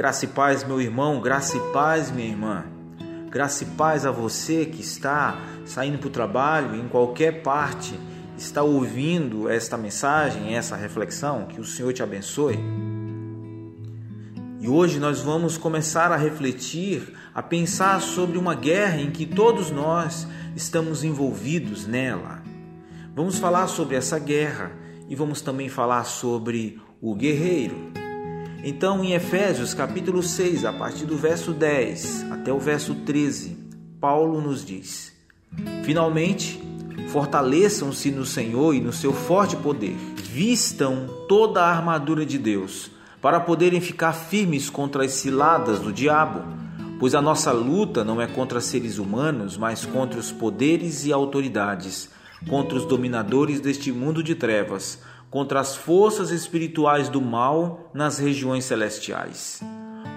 Graça e paz, meu irmão, graça e paz, minha irmã. Graça e paz a você que está saindo para o trabalho, em qualquer parte, está ouvindo esta mensagem, essa reflexão. Que o Senhor te abençoe. E hoje nós vamos começar a refletir, a pensar sobre uma guerra em que todos nós estamos envolvidos nela. Vamos falar sobre essa guerra e vamos também falar sobre o guerreiro. Então, em Efésios capítulo 6, a partir do verso 10 até o verso 13, Paulo nos diz: Finalmente, fortaleçam-se no Senhor e no seu forte poder. Vistam toda a armadura de Deus, para poderem ficar firmes contra as ciladas do diabo, pois a nossa luta não é contra seres humanos, mas contra os poderes e autoridades, contra os dominadores deste mundo de trevas contra as forças espirituais do mal nas regiões celestiais.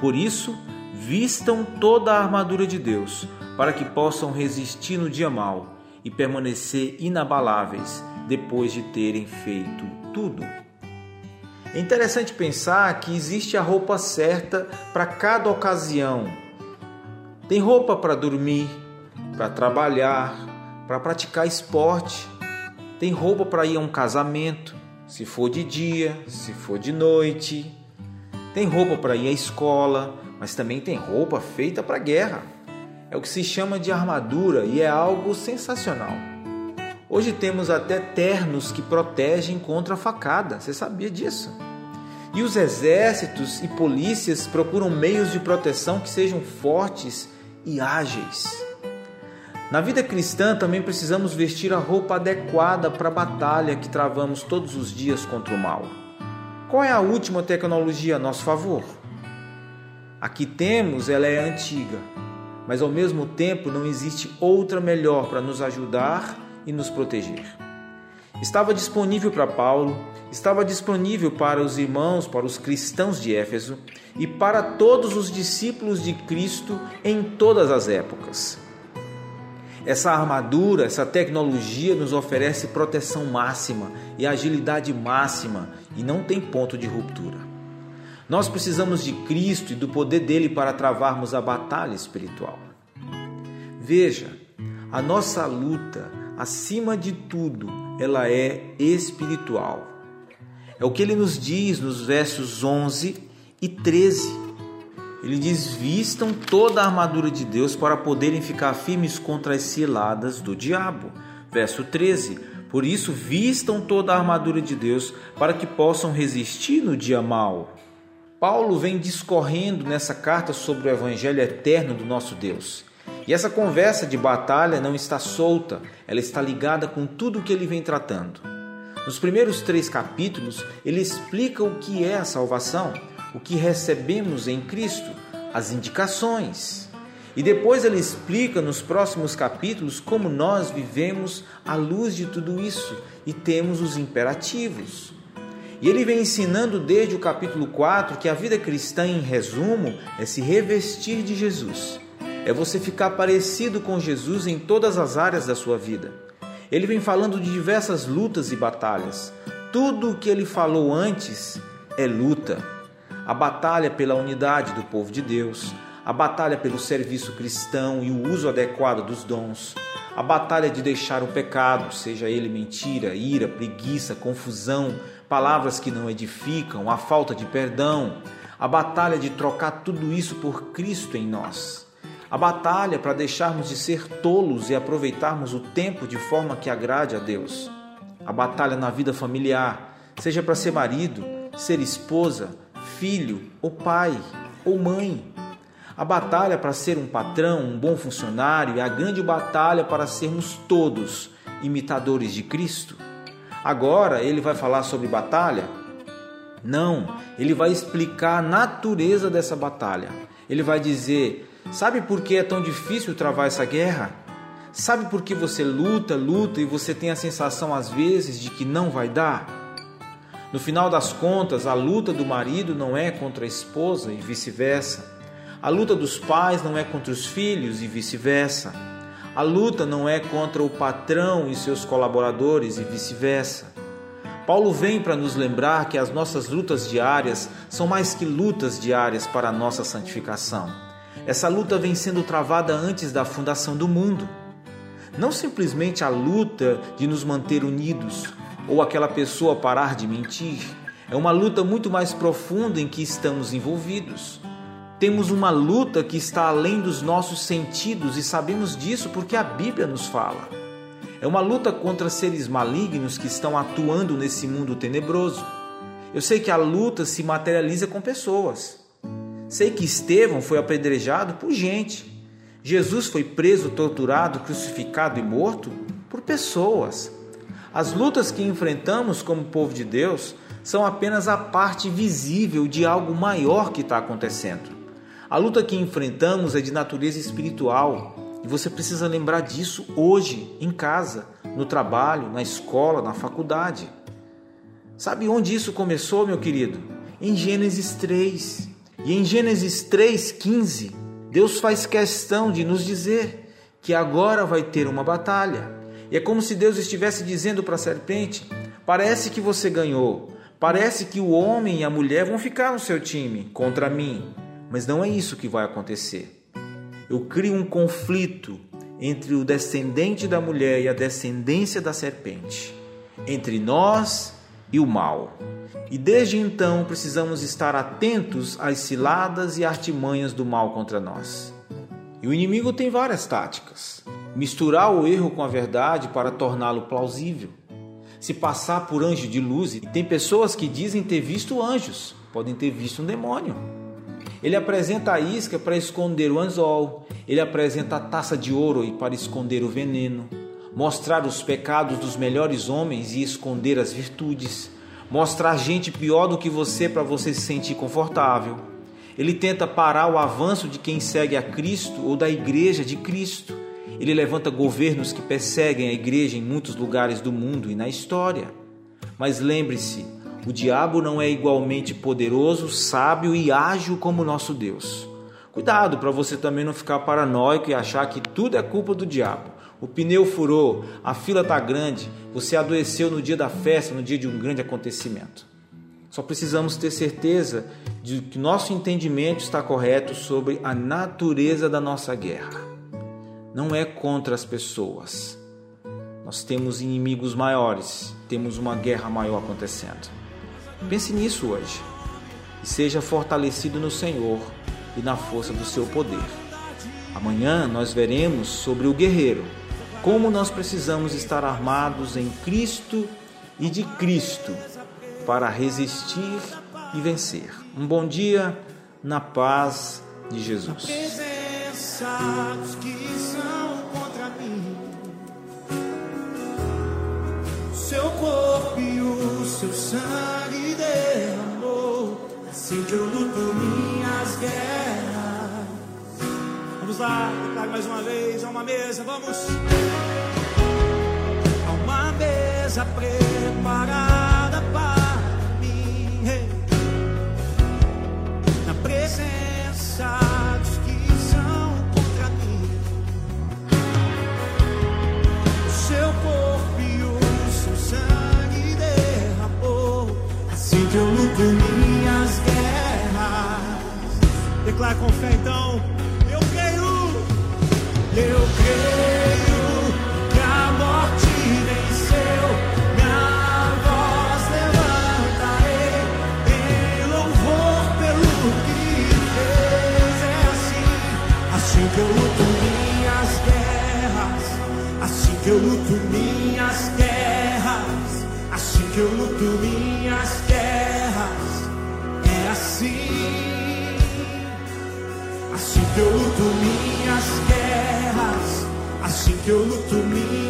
Por isso, vistam toda a armadura de Deus, para que possam resistir no dia mal e permanecer inabaláveis depois de terem feito tudo. É interessante pensar que existe a roupa certa para cada ocasião. Tem roupa para dormir, para trabalhar, para praticar esporte, tem roupa para ir a um casamento, se for de dia, se for de noite. Tem roupa para ir à escola, mas também tem roupa feita para guerra. É o que se chama de armadura e é algo sensacional. Hoje temos até ternos que protegem contra a facada. Você sabia disso? E os exércitos e polícias procuram meios de proteção que sejam fortes e ágeis. Na vida cristã também precisamos vestir a roupa adequada para a batalha que travamos todos os dias contra o mal. Qual é a última tecnologia a nosso favor? A que temos, ela é antiga, mas ao mesmo tempo não existe outra melhor para nos ajudar e nos proteger. Estava disponível para Paulo, estava disponível para os irmãos, para os cristãos de Éfeso e para todos os discípulos de Cristo em todas as épocas. Essa armadura, essa tecnologia nos oferece proteção máxima e agilidade máxima e não tem ponto de ruptura. Nós precisamos de Cristo e do poder dele para travarmos a batalha espiritual. Veja, a nossa luta, acima de tudo, ela é espiritual. É o que ele nos diz nos versos 11 e 13 ele diz: vistam toda a armadura de Deus para poderem ficar firmes contra as ciladas do diabo. Verso 13: Por isso, vistam toda a armadura de Deus para que possam resistir no dia mau. Paulo vem discorrendo nessa carta sobre o evangelho eterno do nosso Deus. E essa conversa de batalha não está solta, ela está ligada com tudo que ele vem tratando. Nos primeiros três capítulos, ele explica o que é a salvação o que recebemos em Cristo, as indicações. E depois ele explica nos próximos capítulos como nós vivemos à luz de tudo isso e temos os imperativos. E ele vem ensinando desde o capítulo 4 que a vida cristã, em resumo, é se revestir de Jesus. É você ficar parecido com Jesus em todas as áreas da sua vida. Ele vem falando de diversas lutas e batalhas. Tudo o que ele falou antes é luta a batalha pela unidade do povo de Deus, a batalha pelo serviço cristão e o uso adequado dos dons, a batalha de deixar o pecado, seja ele mentira, ira, preguiça, confusão, palavras que não edificam, a falta de perdão, a batalha de trocar tudo isso por Cristo em nós. A batalha para deixarmos de ser tolos e aproveitarmos o tempo de forma que agrade a Deus. A batalha na vida familiar, seja para ser marido, ser esposa, filho, ou pai, ou mãe. A batalha para ser um patrão, um bom funcionário, é a grande batalha para sermos todos imitadores de Cristo. Agora ele vai falar sobre batalha? Não, ele vai explicar a natureza dessa batalha. Ele vai dizer: sabe por que é tão difícil travar essa guerra? Sabe por que você luta, luta e você tem a sensação às vezes de que não vai dar? No final das contas, a luta do marido não é contra a esposa e vice-versa. A luta dos pais não é contra os filhos e vice-versa. A luta não é contra o patrão e seus colaboradores e vice-versa. Paulo vem para nos lembrar que as nossas lutas diárias são mais que lutas diárias para a nossa santificação. Essa luta vem sendo travada antes da fundação do mundo. Não simplesmente a luta de nos manter unidos ou aquela pessoa parar de mentir. É uma luta muito mais profunda em que estamos envolvidos. Temos uma luta que está além dos nossos sentidos e sabemos disso porque a Bíblia nos fala. É uma luta contra seres malignos que estão atuando nesse mundo tenebroso. Eu sei que a luta se materializa com pessoas. Sei que Estevão foi apedrejado por gente. Jesus foi preso, torturado, crucificado e morto por pessoas. As lutas que enfrentamos como povo de Deus são apenas a parte visível de algo maior que está acontecendo. A luta que enfrentamos é de natureza espiritual, e você precisa lembrar disso hoje, em casa, no trabalho, na escola, na faculdade. Sabe onde isso começou, meu querido? Em Gênesis 3. E em Gênesis 3:15, Deus faz questão de nos dizer que agora vai ter uma batalha. E é como se Deus estivesse dizendo para a serpente: parece que você ganhou, parece que o homem e a mulher vão ficar no seu time contra mim, mas não é isso que vai acontecer eu crio um conflito entre o descendente da mulher e a descendência da serpente, entre nós e o mal. E desde então precisamos estar atentos às ciladas e artimanhas do mal contra nós. E o inimigo tem várias táticas: misturar o erro com a verdade para torná-lo plausível, se passar por anjo de luz, e tem pessoas que dizem ter visto anjos, podem ter visto um demônio. Ele apresenta a isca para esconder o anzol, ele apresenta a taça de ouro para esconder o veneno, mostrar os pecados dos melhores homens e esconder as virtudes, mostrar gente pior do que você para você se sentir confortável. Ele tenta parar o avanço de quem segue a Cristo ou da igreja de Cristo. Ele levanta governos que perseguem a igreja em muitos lugares do mundo e na história. Mas lembre-se, o diabo não é igualmente poderoso, sábio e ágil como nosso Deus. Cuidado para você também não ficar paranoico e achar que tudo é culpa do diabo. O pneu furou, a fila está grande, você adoeceu no dia da festa, no dia de um grande acontecimento. Só precisamos ter certeza de que nosso entendimento está correto sobre a natureza da nossa guerra. Não é contra as pessoas. Nós temos inimigos maiores, temos uma guerra maior acontecendo. Pense nisso hoje e seja fortalecido no Senhor e na força do seu poder. Amanhã nós veremos sobre o guerreiro, como nós precisamos estar armados em Cristo e de Cristo para resistir e vencer. Um bom dia na paz de Jesus. Seu corpo e o seu sangue Assim que eu luto minhas guerras. Vamos lá, declare mais uma vez. Há uma mesa, vamos. Há uma mesa preparada Com fé então. Eu creio, eu creio que a morte venceu. Minha voz levantarei em louvor pelo que fez. É assim, assim que eu luto minhas guerras. Assim que eu luto minhas guerras. Assim que eu luto minhas guerras. É assim Assim que eu luto minhas guerras, assim que eu luto minhas